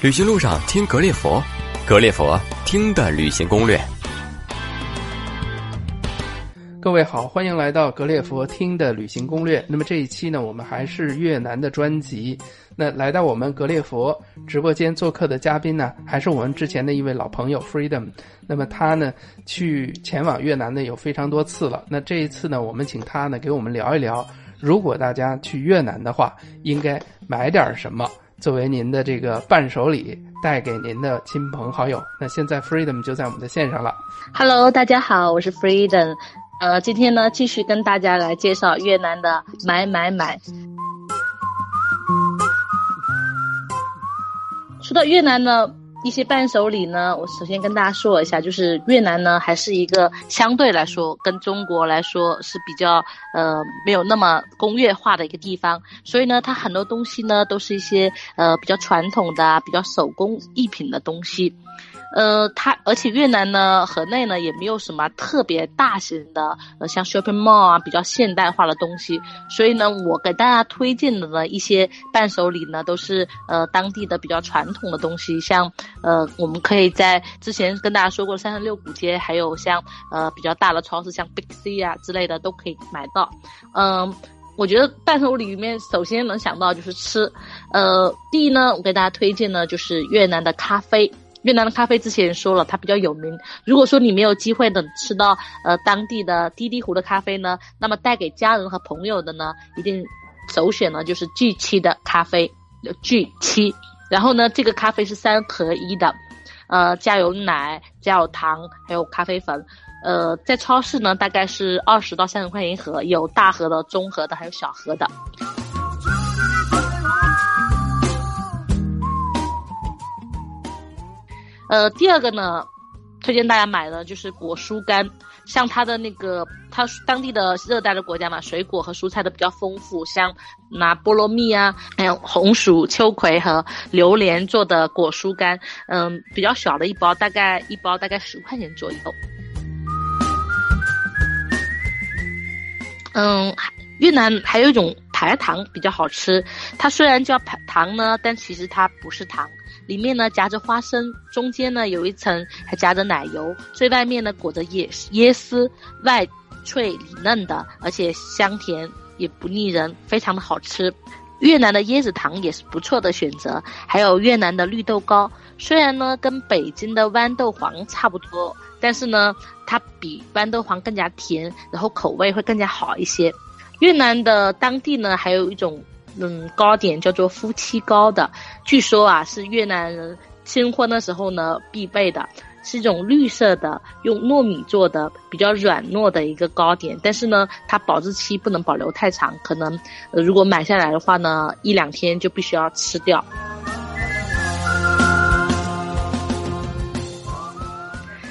旅行路上听格列佛，格列佛听的旅行攻略。各位好，欢迎来到格列佛听的旅行攻略。那么这一期呢，我们还是越南的专辑。那来到我们格列佛直播间做客的嘉宾呢，还是我们之前的一位老朋友 Freedom。那么他呢，去前往越南呢有非常多次了。那这一次呢，我们请他呢给我们聊一聊，如果大家去越南的话，应该买点什么作为您的这个伴手礼，带给您的亲朋好友。那现在 Freedom 就在我们的线上了。Hello，大家好，我是 Freedom。呃，今天呢，继续跟大家来介绍越南的买买买。说到越南呢，一些伴手礼呢，我首先跟大家说一下，就是越南呢，还是一个相对来说跟中国来说是比较呃没有那么工业化的一个地方，所以呢，它很多东西呢都是一些呃比较传统的、比较手工艺品的东西。呃，它而且越南呢，河内呢也没有什么特别大型的，呃，像 shopping mall 啊，比较现代化的东西。所以呢，我给大家推荐的呢一些伴手礼呢，都是呃当地的比较传统的东西，像呃我们可以在之前跟大家说过三十六古街，还有像呃比较大的超市，像 Big C 啊之类的都可以买到。嗯、我觉得伴手礼里面首先能想到就是吃，呃，第一呢，我给大家推荐呢就是越南的咖啡。越南的咖啡之前说了，它比较有名。如果说你没有机会能吃到呃当地的滴滴湖的咖啡呢，那么带给家人和朋友的呢，一定首选呢就是 G 七的咖啡，G 七。然后呢，这个咖啡是三合一的，呃，加有奶、加有糖，还有咖啡粉。呃，在超市呢，大概是二十到三十块钱一盒，有大盒的、中盒的，还有小盒的。呃，第二个呢，推荐大家买的就是果蔬干，像它的那个，它当地的热带的国家嘛，水果和蔬菜都比较丰富，像拿菠萝蜜啊，还有红薯、秋葵和榴莲做的果蔬干，嗯，比较小的一包，大概一包大概十块钱左右。嗯，越南还有一种排糖比较好吃，它虽然叫排糖呢，但其实它不是糖。里面呢夹着花生，中间呢有一层还夹着奶油，最外面呢裹着椰椰丝，外脆里嫩的，而且香甜也不腻人，非常的好吃。越南的椰子糖也是不错的选择，还有越南的绿豆糕，虽然呢跟北京的豌豆黄差不多，但是呢它比豌豆黄更加甜，然后口味会更加好一些。越南的当地呢还有一种。嗯，糕点叫做夫妻糕的，据说啊是越南人新婚的时候呢必备的，是一种绿色的，用糯米做的，比较软糯的一个糕点。但是呢，它保质期不能保留太长，可能、如果买下来的话呢，一两天就必须要吃掉。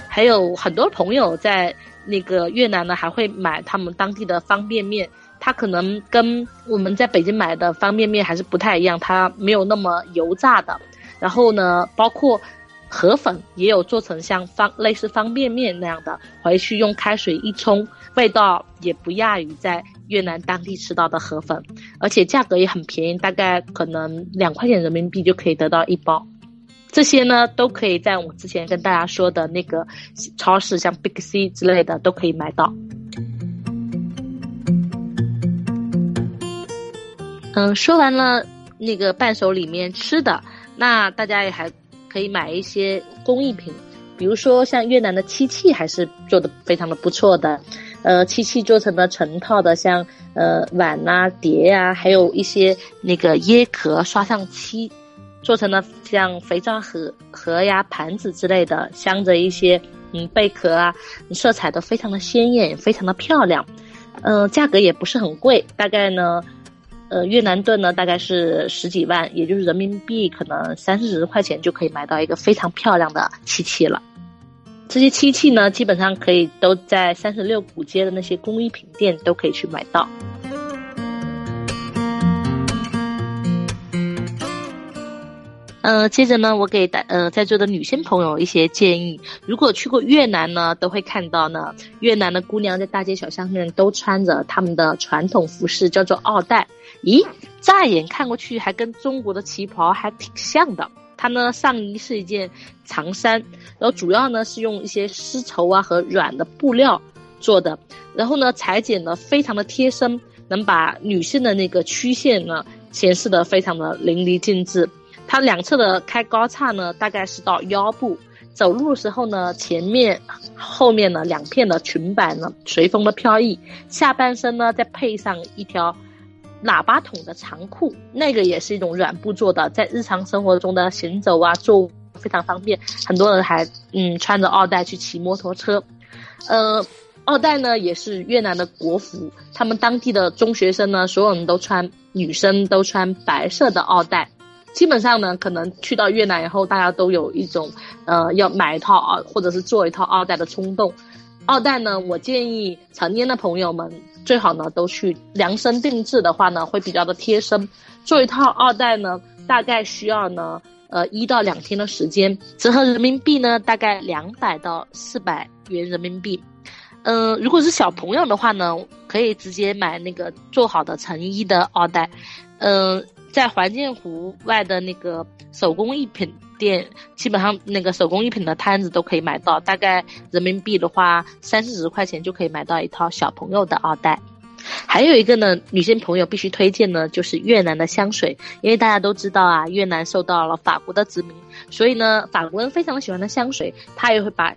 还有很多朋友在那个越南呢，还会买他们当地的方便面。它可能跟我们在北京买的方便面还是不太一样，它没有那么油炸的。然后呢，包括河粉也有做成像方类似方便面那样的，回去用开水一冲，味道也不亚于在越南当地吃到的河粉，而且价格也很便宜，大概可能两块钱人民币就可以得到一包。这些呢，都可以在我之前跟大家说的那个超市，像 Big C 之类的都可以买到。嗯，说完了那个伴手里面吃的，那大家也还可以买一些工艺品，比如说像越南的漆器还是做的非常的不错的，呃，漆器做成了成套的，像呃碗呐、碟呀、啊，还有一些那个椰壳刷上漆，做成了像肥皂盒盒呀、盘子之类的，镶着一些嗯贝壳啊，色彩都非常的鲜艳，也非常的漂亮，嗯、价格也不是很贵，大概呢。呃，越南盾呢大概是十几万，也就是人民币可能三四十块钱就可以买到一个非常漂亮的漆器了。这些漆器呢，基本上可以都在三十六古街的那些工艺品店都可以去买到。呃，接着呢，我给大呃在座的女性朋友一些建议。如果去过越南呢，都会看到呢，越南的姑娘在大街小巷面都穿着她们的传统服饰，叫做奥黛。咦，乍眼看过去还跟中国的旗袍还挺像的。它呢上衣是一件长衫，然后主要呢是用一些丝绸啊和软的布料做的，然后呢裁剪呢非常的贴身，能把女性的那个曲线呢显示的非常的淋漓尽致。它两侧的开高叉呢大概是到腰部，走路的时候呢前面、后面呢两片的裙摆呢随风的飘逸，下半身呢再配上一条。喇叭筒的长裤，那个也是一种软布做的，在日常生活中的行走啊，坐非常方便。很多人还嗯穿着奥黛去骑摩托车。呃，奥黛呢也是越南的国服，他们当地的中学生呢，所有人都穿，女生都穿白色的奥黛。基本上呢，可能去到越南以后，大家都有一种呃要买一套啊，或者是做一套二代的冲动。二代呢，我建议成年的朋友们。最好呢，都去量身定制的话呢，会比较的贴身。做一套二代呢，大概需要呢，呃，一到两天的时间，折合人民币呢，大概两百到四百元人民币。嗯，如果是小朋友的话呢，可以直接买那个做好的成衣的二代。嗯，在环建湖外的那个手工艺品店，基本上那个手工艺品的摊子都可以买到，大概人民币的话三四十块钱就可以买到一套小朋友的二代。还有一个呢，女性朋友必须推荐呢，就是越南的香水，因为大家都知道啊，越南受到了法国的殖民，所以呢，法国人非常喜欢的香水，他也会把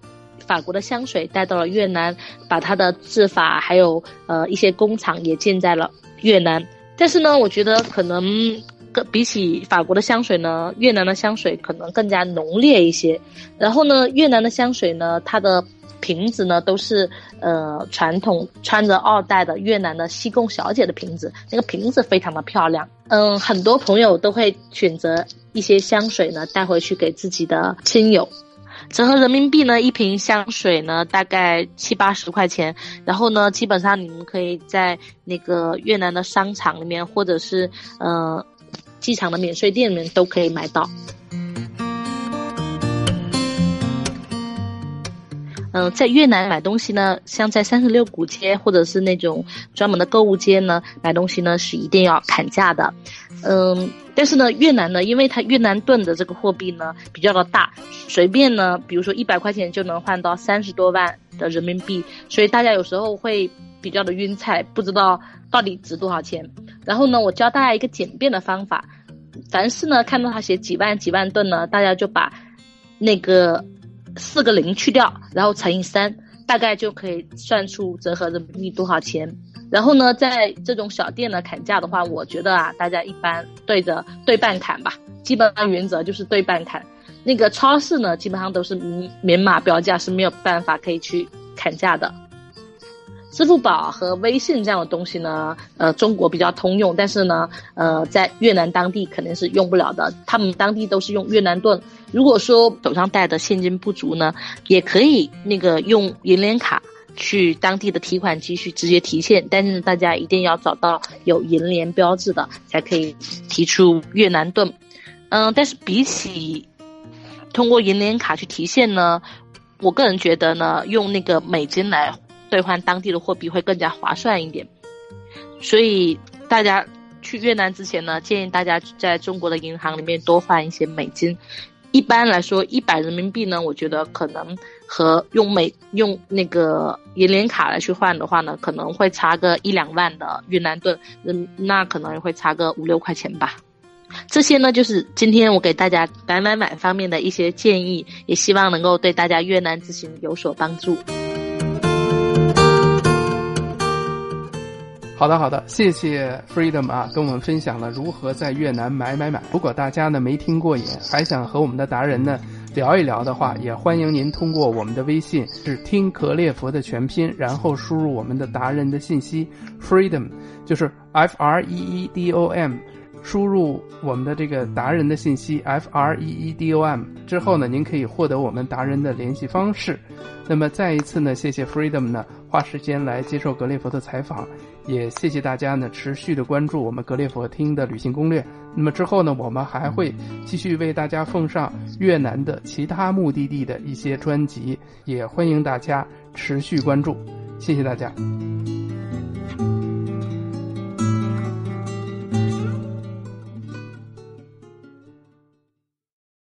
法国的香水带到了越南，把它的制法还有呃一些工厂也建在了越南。但是呢，我觉得可能更比起法国的香水呢，越南的香水可能更加浓烈一些。然后呢，越南的香水呢，它的。瓶子呢都是呃传统穿着二代的越南的西贡小姐的瓶子，那个瓶子非常的漂亮。嗯，很多朋友都会选择一些香水呢带回去给自己的亲友，折合人民币呢一瓶香水呢大概七八十块钱，然后呢基本上你们可以在那个越南的商场里面或者是呃机场的免税店里面都可以买到。嗯，在越南买东西呢，像在三十六古街或者是那种专门的购物街呢，买东西呢是一定要砍价的。嗯，但是呢，越南呢，因为它越南盾的这个货币呢比较的大，随便呢，比如说一百块钱就能换到三十多万的人民币，所以大家有时候会比较的晕菜，不知道到底值多少钱。然后呢，我教大家一个简便的方法，凡是呢看到他写几万几万吨呢，大家就把那个。四个零去掉，然后乘以三，大概就可以算出折合人民币多少钱。然后呢，在这种小店呢砍价的话，我觉得啊，大家一般对着对半砍吧，基本上原则就是对半砍。那个超市呢，基本上都是明码标价，是没有办法可以去砍价的。支付宝和微信这样的东西呢，呃，中国比较通用，但是呢，呃，在越南当地肯定是用不了的。他们当地都是用越南盾。如果说手上带的现金不足呢，也可以那个用银联卡去当地的提款机去直接提现，但是大家一定要找到有银联标志的，才可以提出越南盾。嗯，但是比起通过银联卡去提现呢，我个人觉得呢，用那个美金来。兑换当地的货币会更加划算一点，所以大家去越南之前呢，建议大家在中国的银行里面多换一些美金。一般来说，一百人民币呢，我觉得可能和用美用那个银联卡来去换的话呢，可能会差个一两万的越南盾，嗯，那可能会差个五六块钱吧。这些呢，就是今天我给大家买买买方面的一些建议，也希望能够对大家越南之行有所帮助。好的，好的，谢谢 Freedom 啊，跟我们分享了如何在越南买买买。如果大家呢没听过瘾，还想和我们的达人呢聊一聊的话，也欢迎您通过我们的微信是听格列佛的全拼，然后输入我们的达人的信息 Freedom，就是 F R E E D O M，输入我们的这个达人的信息 F R E E D O M 之后呢，您可以获得我们达人的联系方式。那么再一次呢，谢谢 Freedom 呢花时间来接受格列佛的采访。也谢谢大家呢，持续的关注我们格列佛听的旅行攻略。那么之后呢，我们还会继续为大家奉上越南的其他目的地的一些专辑，也欢迎大家持续关注。谢谢大家。